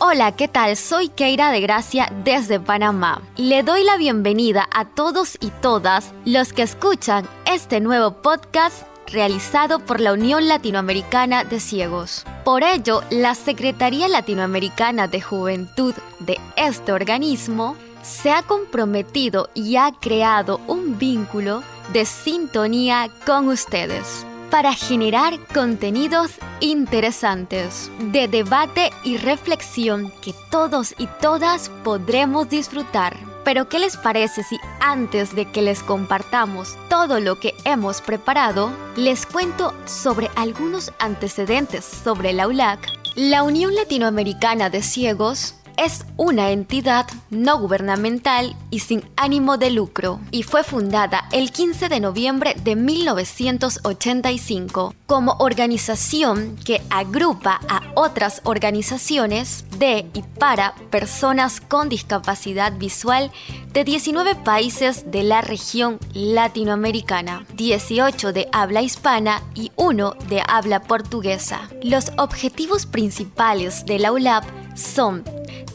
Hola, ¿qué tal? Soy Keira de Gracia desde Panamá. Le doy la bienvenida a todos y todas los que escuchan este nuevo podcast realizado por la Unión Latinoamericana de Ciegos. Por ello, la Secretaría Latinoamericana de Juventud de este organismo se ha comprometido y ha creado un vínculo de sintonía con ustedes para generar contenidos interesantes de debate y reflexión que todos y todas podremos disfrutar. Pero ¿qué les parece si antes de que les compartamos todo lo que hemos preparado, les cuento sobre algunos antecedentes sobre la ULAC? La Unión Latinoamericana de Ciegos es una entidad no gubernamental y sin ánimo de lucro y fue fundada el 15 de noviembre de 1985 como organización que agrupa a otras organizaciones de y para personas con discapacidad visual de 19 países de la región latinoamericana, 18 de habla hispana y 1 de habla portuguesa. Los objetivos principales de la ULAP son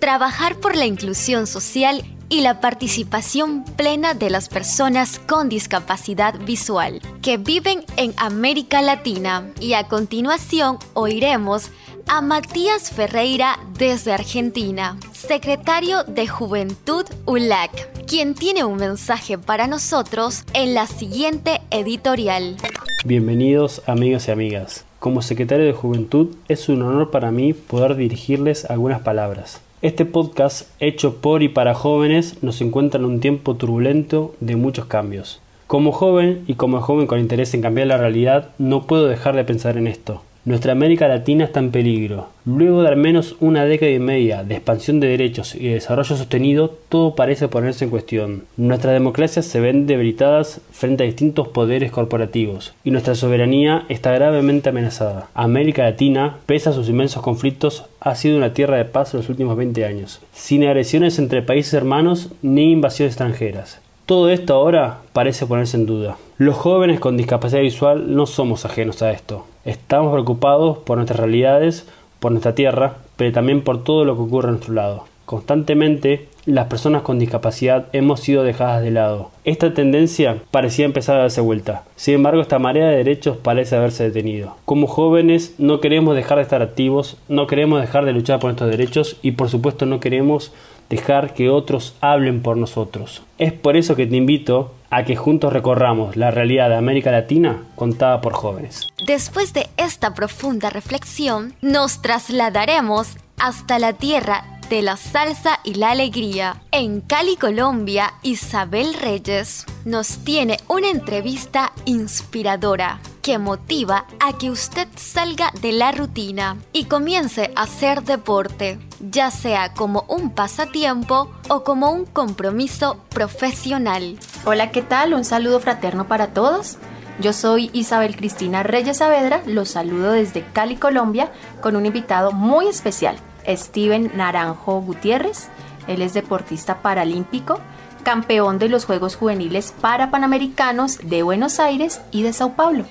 trabajar por la inclusión social y la participación plena de las personas con discapacidad visual que viven en América Latina. Y a continuación oiremos a Matías Ferreira desde Argentina, secretario de Juventud ULAC, quien tiene un mensaje para nosotros en la siguiente editorial. Bienvenidos amigos y amigas. Como secretario de Juventud es un honor para mí poder dirigirles algunas palabras. Este podcast, hecho por y para jóvenes, nos encuentra en un tiempo turbulento de muchos cambios. Como joven y como joven con interés en cambiar la realidad, no puedo dejar de pensar en esto. Nuestra América Latina está en peligro. Luego de al menos una década y media de expansión de derechos y de desarrollo sostenido, todo parece ponerse en cuestión. Nuestras democracias se ven debilitadas frente a distintos poderes corporativos y nuestra soberanía está gravemente amenazada. América Latina, pese a sus inmensos conflictos, ha sido una tierra de paz en los últimos 20 años, sin agresiones entre países hermanos ni invasiones extranjeras. Todo esto ahora parece ponerse en duda. Los jóvenes con discapacidad visual no somos ajenos a esto. Estamos preocupados por nuestras realidades, por nuestra tierra, pero también por todo lo que ocurre a nuestro lado. Constantemente, las personas con discapacidad hemos sido dejadas de lado. Esta tendencia parecía empezar a darse vuelta. Sin embargo, esta marea de derechos parece haberse detenido. Como jóvenes no queremos dejar de estar activos, no queremos dejar de luchar por nuestros derechos y por supuesto no queremos dejar que otros hablen por nosotros. Es por eso que te invito a que juntos recorramos la realidad de América Latina contada por jóvenes. Después de esta profunda reflexión, nos trasladaremos hasta la tierra de la salsa y la alegría. En Cali, Colombia, Isabel Reyes nos tiene una entrevista inspiradora que motiva a que usted salga de la rutina y comience a hacer deporte, ya sea como un pasatiempo o como un compromiso profesional. Hola, ¿qué tal? Un saludo fraterno para todos. Yo soy Isabel Cristina Reyes Saavedra, los saludo desde Cali, Colombia, con un invitado muy especial, Steven Naranjo Gutiérrez. Él es deportista paralímpico, campeón de los Juegos Juveniles para Panamericanos de Buenos Aires y de Sao Paulo.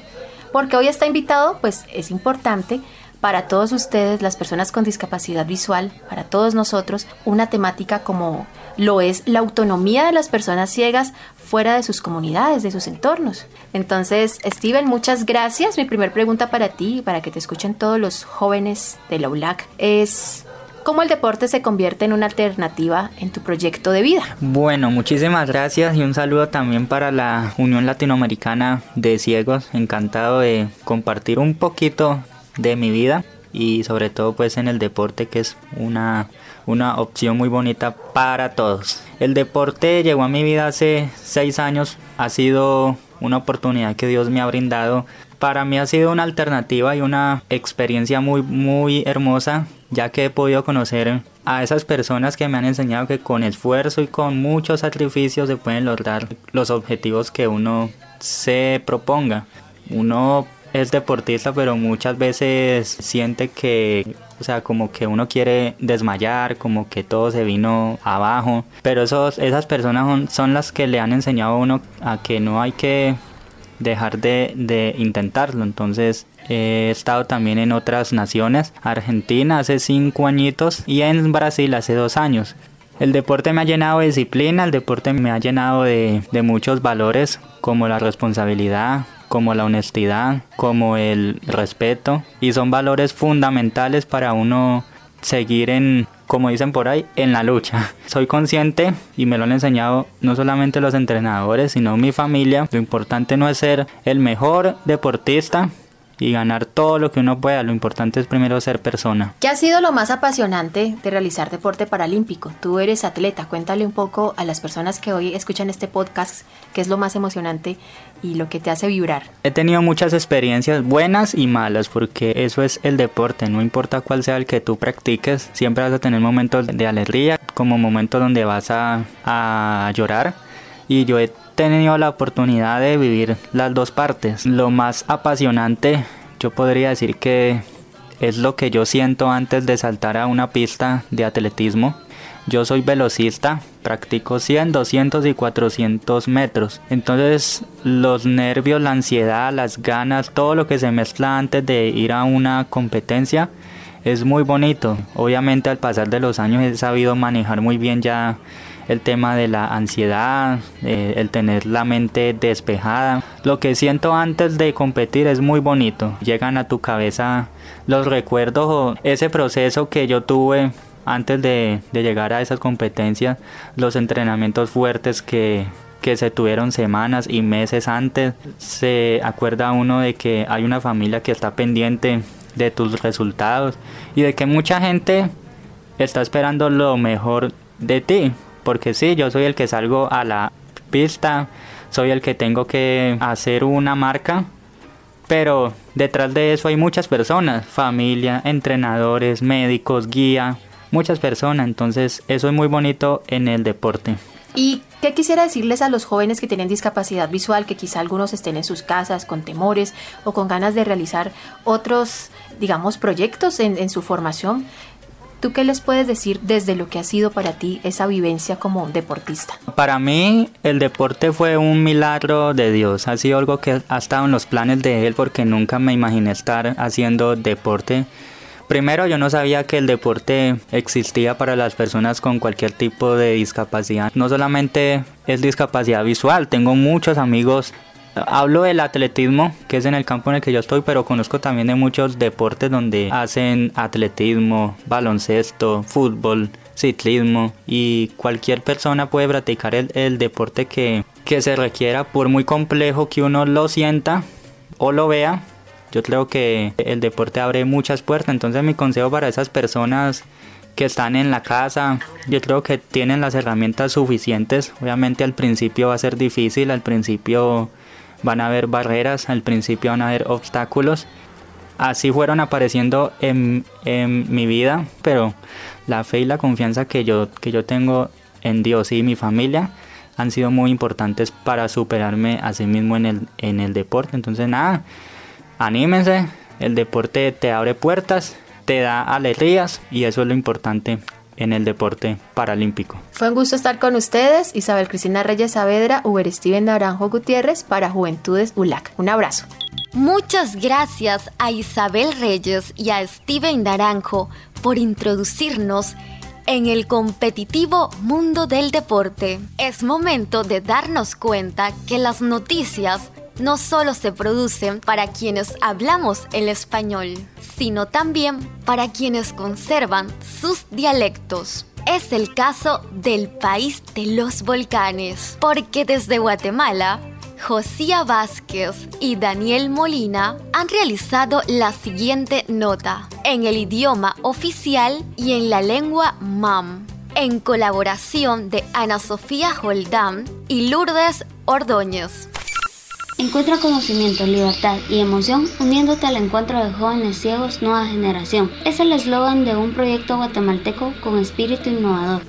Porque hoy está invitado, pues es importante para todos ustedes, las personas con discapacidad visual, para todos nosotros, una temática como lo es la autonomía de las personas ciegas fuera de sus comunidades, de sus entornos. Entonces, Steven, muchas gracias. Mi primera pregunta para ti, para que te escuchen todos los jóvenes de la ULAC, es cómo el deporte se convierte en una alternativa en tu proyecto de vida. Bueno, muchísimas gracias y un saludo también para la Unión Latinoamericana de Ciegos. Encantado de compartir un poquito de mi vida y sobre todo pues en el deporte que es una, una opción muy bonita para todos. El deporte llegó a mi vida hace seis años, ha sido una oportunidad que Dios me ha brindado. Para mí ha sido una alternativa y una experiencia muy muy hermosa ya que he podido conocer a esas personas que me han enseñado que con esfuerzo y con muchos sacrificios se pueden lograr los objetivos que uno se proponga. Uno es deportista, pero muchas veces siente que, o sea, como que uno quiere desmayar, como que todo se vino abajo. Pero esos, esas personas son, las que le han enseñado a uno a que no hay que dejar de, intentarlo. Entonces he estado también en otras naciones, Argentina hace cinco añitos y en Brasil hace dos años. El deporte me ha llenado de disciplina, el deporte me ha llenado de muchos valores como la responsabilidad, como la honestidad, como el respeto y son valores fundamentales para uno seguir en, como dicen por ahí, en la lucha. Soy consciente y me lo han enseñado no solamente los entrenadores, sino mi familia. Lo importante no es ser el mejor deportista, y ganar todo lo que uno pueda. Lo importante es primero ser persona. ¿Qué ha sido lo más apasionante de realizar deporte paralímpico? Tú eres atleta, cuéntale un poco a las personas que hoy escuchan este podcast qué es lo más emocionante y lo que te hace vibrar. He tenido muchas experiencias buenas y malas porque eso es el deporte, no importa cuál sea el que tú practiques, siempre vas a tener momentos de alegría como momentos donde vas a, a llorar y yo he tenido la oportunidad de vivir las dos partes. Lo más apasionante, yo podría decir que es lo que yo siento antes de saltar a una pista de atletismo. Yo soy velocista, practico 100, 200 y 400 metros. Entonces los nervios, la ansiedad, las ganas, todo lo que se mezcla antes de ir a una competencia es muy bonito. Obviamente al pasar de los años he sabido manejar muy bien ya el tema de la ansiedad, eh, el tener la mente despejada. Lo que siento antes de competir es muy bonito. Llegan a tu cabeza los recuerdos o ese proceso que yo tuve antes de, llegar a esas competencias, los entrenamientos fuertes que, que se tuvieron semanas y meses antes, se acuerda uno de que hay una familia que está pendiente de tus resultados y de que mucha gente está esperando lo mejor de ti porque sí, yo soy el que salgo a la pista, soy el que tengo que hacer una marca, pero detrás de eso hay muchas personas, familia, entrenadores, médicos, guía, muchas personas, entonces eso es muy bonito en el deporte. ¿Y qué quisiera decirles a los jóvenes que tienen discapacidad visual, que quizá algunos estén en sus casas con temores o con ganas de realizar otros, digamos, proyectos en, en su formación? ¿Tú qué les puedes decir desde lo que ha sido para ti esa vivencia como deportista? Para mí el deporte fue un milagro de Dios, ha sido algo que ha estado en los planes de Él porque nunca me imaginé estar haciendo deporte. Primero yo no sabía que el deporte existía para las personas con cualquier tipo de discapacidad. No solamente es discapacidad visual, tengo muchos amigos Hablo del atletismo, que es en el campo en el que yo estoy, pero conozco también de muchos deportes donde hacen atletismo, baloncesto, fútbol, ciclismo y cualquier persona puede practicar el, deporte que, que se requiera, por muy complejo que uno lo sienta o lo vea. Yo creo que el deporte abre muchas puertas, entonces mi consejo para esas personas que están en la casa, yo creo que tienen las herramientas suficientes. Obviamente al principio va a ser difícil, al principio van a haber barreras, al principio van a haber obstáculos. Así fueron apareciendo en, mi vida, pero la fe y la confianza que yo, que yo tengo en Dios y mi familia han sido muy importantes para superarme a sí mismo en el, en el deporte. Entonces nada, anímense, el deporte te abre puertas, te da alegrías y eso es lo importante en el deporte paralímpico. Fue un gusto estar con ustedes, Isabel Cristina Reyes Saavedra, Uber Steven Naranjo Gutiérrez para Juventudes ULAC. Un abrazo. Muchas gracias a Isabel Reyes y a Steven Naranjo por introducirnos en el competitivo mundo del deporte. Es momento de darnos cuenta que las noticias no solo se producen para quienes hablamos el español, sino también para quienes conservan sus dialectos. Es el caso del país de los volcanes, porque desde Guatemala, Josía Vázquez y Daniel Molina han realizado la siguiente nota en el idioma oficial y en la lengua MAM, en colaboración de Ana Sofía Holdán y Lourdes Ordóñez. Encuentra conocimiento, libertad y emoción uniéndote al encuentro de jóvenes ciegos Nueva Generación. Es el eslogan de un proyecto guatemalteco con espíritu innovador.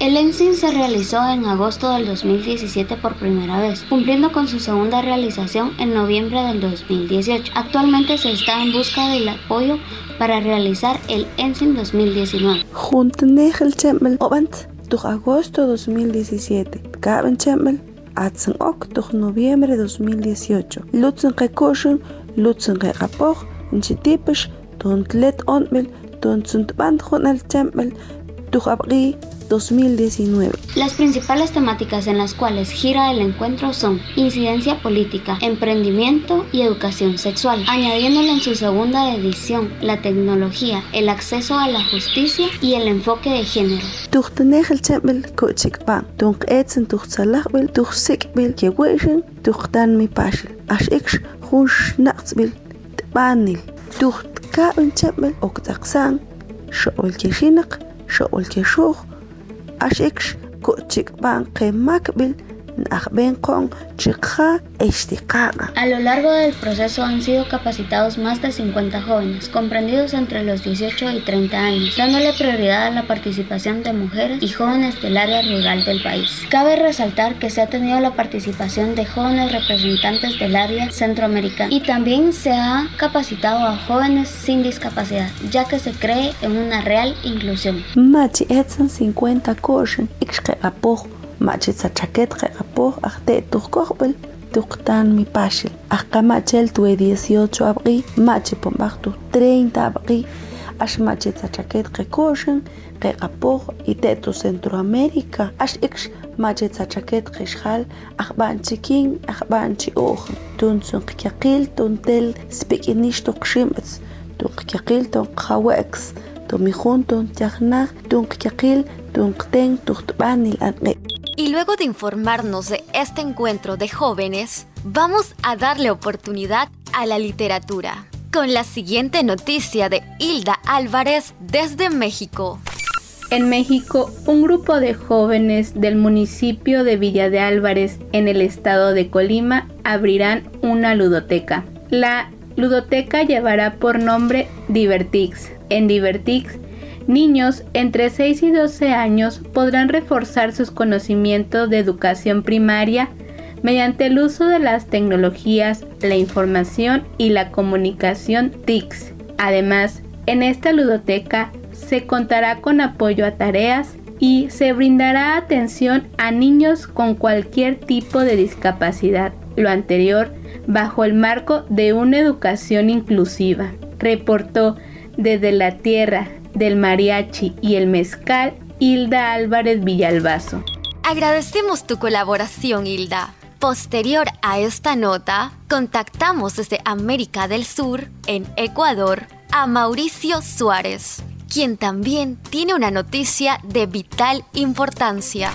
El ENSIN se realizó en agosto del 2017 por primera vez, cumpliendo con su segunda realización en noviembre del 2018. Actualmente se está en busca del apoyo para realizar el ENSIN 2019. Juntanejel chemel obant tuj agosto 2017. Gaben chemel atzin ok tuj noviembre 2018. Lutzen qekushun, lutzen qeqapoj, nchitipish, tontlet chemel, 2019. Las principales temáticas en las cuales gira el encuentro son incidencia política, emprendimiento y educación sexual, añadiéndole en su segunda edición la tecnología, el acceso a la justicia y el enfoque de género. كائن تمن أكت أقسام شؤل كشينق شؤل كشوخ أشكش كؤتك بان قيم ماكبل A lo largo del proceso han sido capacitados más de 50 jóvenes, comprendidos entre los 18 y 30 años, dándole prioridad a la participación de mujeres y jóvenes del área rural del país. Cabe resaltar que se ha tenido la participación de jóvenes representantes del área centroamericana y también se ha capacitado a jóvenes sin discapacidad, ya que se cree en una real inclusión. 50 machi sachaquetje tu ajte tu tuqtan mi pashil ajka machel tue 18 abri machi pombajtu 30 abqi ash machi que apó y te tu centroamérica ash iksh machi chal xal ajban chikin ajban chi oj tunsun qyaqil tuntel spikinish tuqshimbs tunqyaqil tunqaweks tomijun tuntiajnaj tunqyaqil تو خطبانی anqe y luego de informarnos de este encuentro de jóvenes, vamos a darle oportunidad a la literatura. Con la siguiente noticia de Hilda Álvarez desde México. En México, un grupo de jóvenes del municipio de Villa de Álvarez, en el estado de Colima, abrirán una ludoteca. La ludoteca llevará por nombre Divertix. En Divertix Niños entre 6 y 12 años podrán reforzar sus conocimientos de educación primaria mediante el uso de las tecnologías, la información y la comunicación TICS. Además, en esta ludoteca se contará con apoyo a tareas y se brindará atención a niños con cualquier tipo de discapacidad. Lo anterior bajo el marco de una educación inclusiva. Reportó desde la Tierra del mariachi y el mezcal, Hilda Álvarez Villalbazo. Agradecemos tu colaboración, Hilda. Posterior a esta nota, contactamos desde América del Sur, en Ecuador, a Mauricio Suárez, quien también tiene una noticia de vital importancia.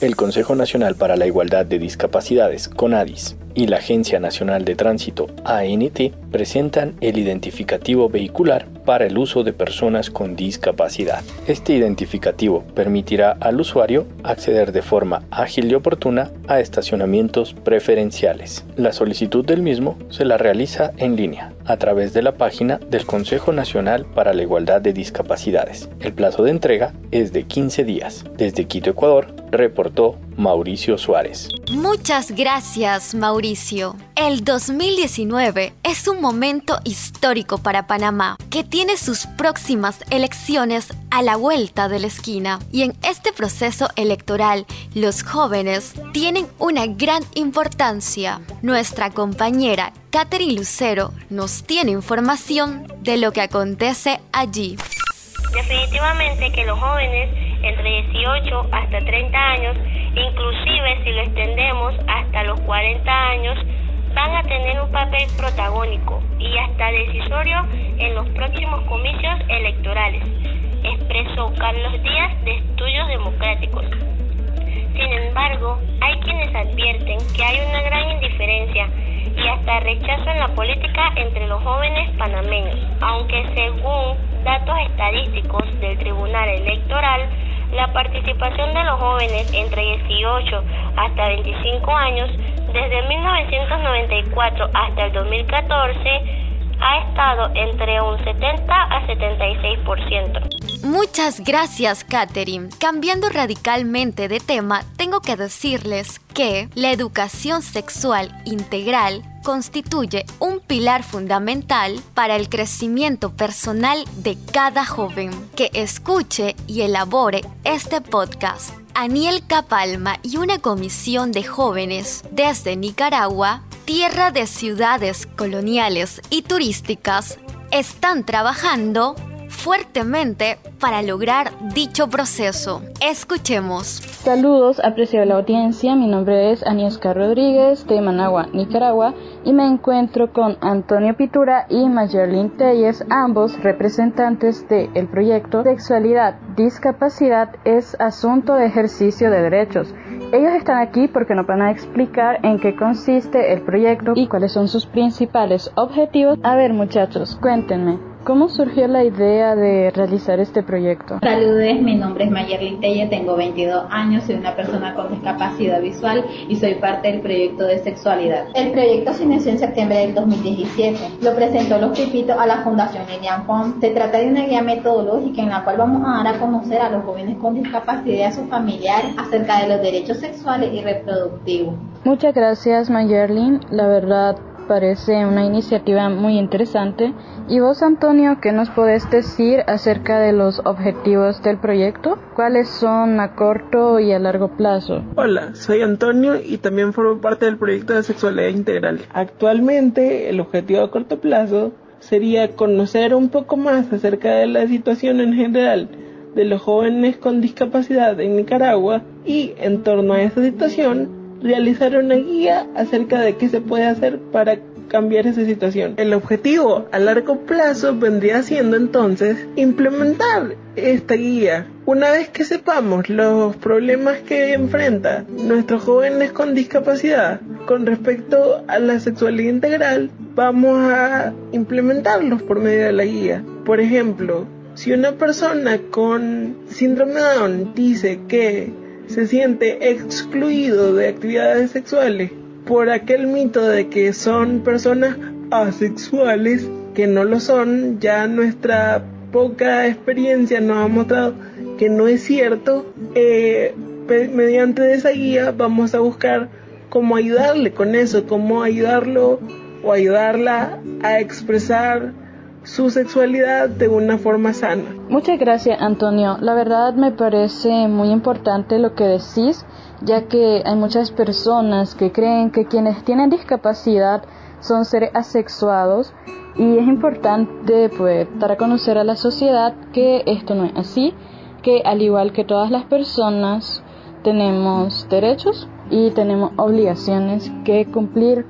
El Consejo Nacional para la Igualdad de Discapacidades, CONADIS, y la Agencia Nacional de Tránsito, ANT, presentan el identificativo vehicular para el uso de personas con discapacidad. Este identificativo permitirá al usuario acceder de forma ágil y oportuna a estacionamientos preferenciales. La solicitud del mismo se la realiza en línea a través de la página del Consejo Nacional para la Igualdad de Discapacidades. El plazo de entrega es de 15 días. Desde Quito, Ecuador, reportó Mauricio Suárez. Muchas gracias, Mauricio. El 2019 es un momento histórico para Panamá, que tiene sus próximas elecciones a la vuelta de la esquina. Y en este proceso electoral, los jóvenes tienen una gran importancia. Nuestra compañera Catherine Lucero nos tiene información de lo que acontece allí. Definitivamente que los jóvenes entre 18 hasta 30 años, inclusive si lo extendemos hasta los 40 años, van a tener un papel protagónico y hasta decisorio en los próximos comicios electorales, expresó Carlos Díaz de Estudios Democráticos. Sin embargo, hay quienes advierten que hay una gran indiferencia y hasta rechazo en la política entre los jóvenes panameños, aunque según datos estadísticos del Tribunal Electoral, la participación de los jóvenes entre 18 hasta 25 años desde 1994 hasta el 2014 ha estado entre un 70 a 76%. Muchas gracias, Katherine. Cambiando radicalmente de tema, tengo que decirles que la educación sexual integral constituye un pilar fundamental para el crecimiento personal de cada joven que escuche y elabore este podcast. Aniel Capalma y una comisión de jóvenes desde Nicaragua, tierra de ciudades coloniales y turísticas, están trabajando fuertemente para lograr dicho proceso. Escuchemos. Saludos, apreciable audiencia. Mi nombre es Aniesca Rodríguez de Managua, Nicaragua, y me encuentro con Antonio Pitura y Mayerlin Telles, ambos representantes del proyecto Sexualidad, Discapacidad es Asunto de Ejercicio de Derechos. Ellos están aquí porque nos van a explicar en qué consiste el proyecto y cuáles son sus principales objetivos. A ver, muchachos, cuéntenme. ¿Cómo surgió la idea de realizar este proyecto? Saludes, mi nombre es Mayerlin Telle, tengo 22 años, soy una persona con discapacidad visual y soy parte del proyecto de sexualidad. El proyecto se inició en septiembre del 2017. Lo presentó los Pipitos a la Fundación Lilian Font. Se trata de una guía metodológica en la cual vamos a dar a conocer a los jóvenes con discapacidad y a sus familiares acerca de los derechos sexuales y reproductivos. Muchas gracias, Mayerlin. La verdad, parece una iniciativa muy interesante. ¿Y vos, Antonio, qué nos podés decir acerca de los objetivos del proyecto? ¿Cuáles son a corto y a largo plazo? Hola, soy Antonio y también formo parte del proyecto de sexualidad integral. Actualmente, el objetivo a corto plazo sería conocer un poco más acerca de la situación en general de los jóvenes con discapacidad en Nicaragua y en torno a esa situación realizar una guía acerca de qué se puede hacer para cambiar esa situación. El objetivo a largo plazo vendría siendo entonces implementar esta guía. Una vez que sepamos los problemas que enfrenta nuestros jóvenes con discapacidad con respecto a la sexualidad integral, vamos a implementarlos por medio de la guía. Por ejemplo, si una persona con síndrome de Down dice que se siente excluido de actividades sexuales por aquel mito de que son personas asexuales, que no lo son, ya nuestra poca experiencia nos ha mostrado que no es cierto, eh, mediante esa guía vamos a buscar cómo ayudarle con eso, cómo ayudarlo o ayudarla a expresar su sexualidad de una forma sana. Muchas gracias Antonio. La verdad me parece muy importante lo que decís, ya que hay muchas personas que creen que quienes tienen discapacidad son seres asexuados y es importante pues dar a conocer a la sociedad que esto no es así, que al igual que todas las personas tenemos derechos y tenemos obligaciones que cumplir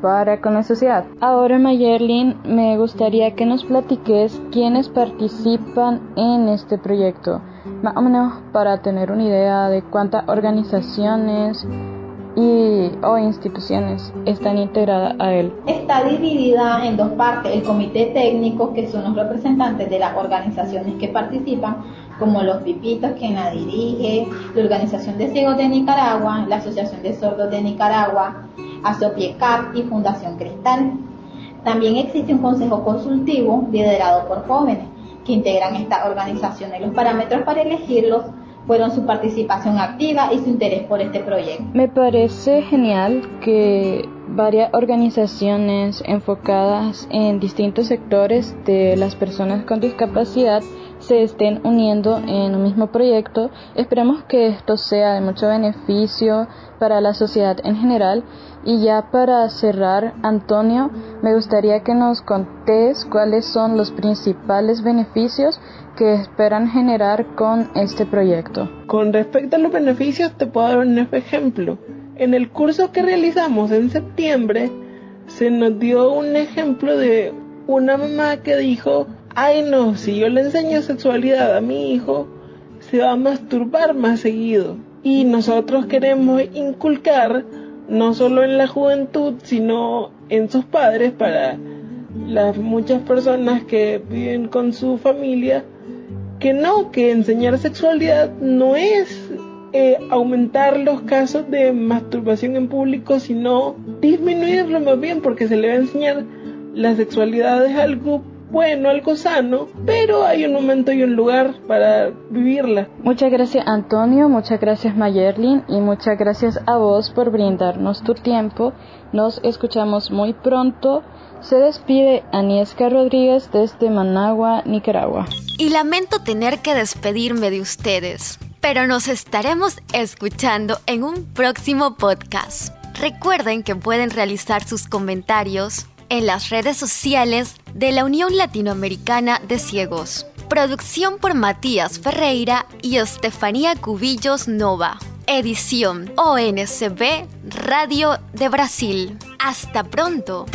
para con la sociedad. Ahora, Mayerlin, me gustaría que nos platiques quiénes participan en este proyecto, más o menos para tener una idea de cuántas organizaciones y o instituciones están integradas a él. Está dividida en dos partes, el comité técnico, que son los representantes de las organizaciones que participan, como los Pipitos, quien la dirige, la Organización de Ciegos de Nicaragua, la Asociación de Sordos de Nicaragua, Asopiecap y Fundación Cristal. También existe un consejo consultivo liderado por jóvenes que integran estas organizaciones. Los parámetros para elegirlos fueron su participación activa y su interés por este proyecto. Me parece genial que varias organizaciones enfocadas en distintos sectores de las personas con discapacidad se estén uniendo en un mismo proyecto. Esperemos que esto sea de mucho beneficio para la sociedad en general. Y ya para cerrar, Antonio, me gustaría que nos contés cuáles son los principales beneficios que esperan generar con este proyecto. Con respecto a los beneficios, te puedo dar un ejemplo. En el curso que realizamos en septiembre, se nos dio un ejemplo de una mamá que dijo ay no, si yo le enseño sexualidad a mi hijo, se va a masturbar más seguido. Y nosotros queremos inculcar, no solo en la juventud, sino en sus padres, para las muchas personas que viven con su familia, que no, que enseñar sexualidad no es eh, aumentar los casos de masturbación en público, sino disminuirlo más bien, porque se le va a enseñar La sexualidad es algo bueno, algo sano, pero hay un momento y un lugar para vivirla. Muchas gracias Antonio, muchas gracias Mayerlin y muchas gracias a vos por brindarnos tu tiempo. Nos escuchamos muy pronto. Se despide Aniesca Rodríguez desde Managua, Nicaragua. Y lamento tener que despedirme de ustedes, pero nos estaremos escuchando en un próximo podcast. Recuerden que pueden realizar sus comentarios en las redes sociales de la Unión Latinoamericana de Ciegos. Producción por Matías Ferreira y Estefanía Cubillos Nova. Edición ONCB Radio de Brasil. Hasta pronto.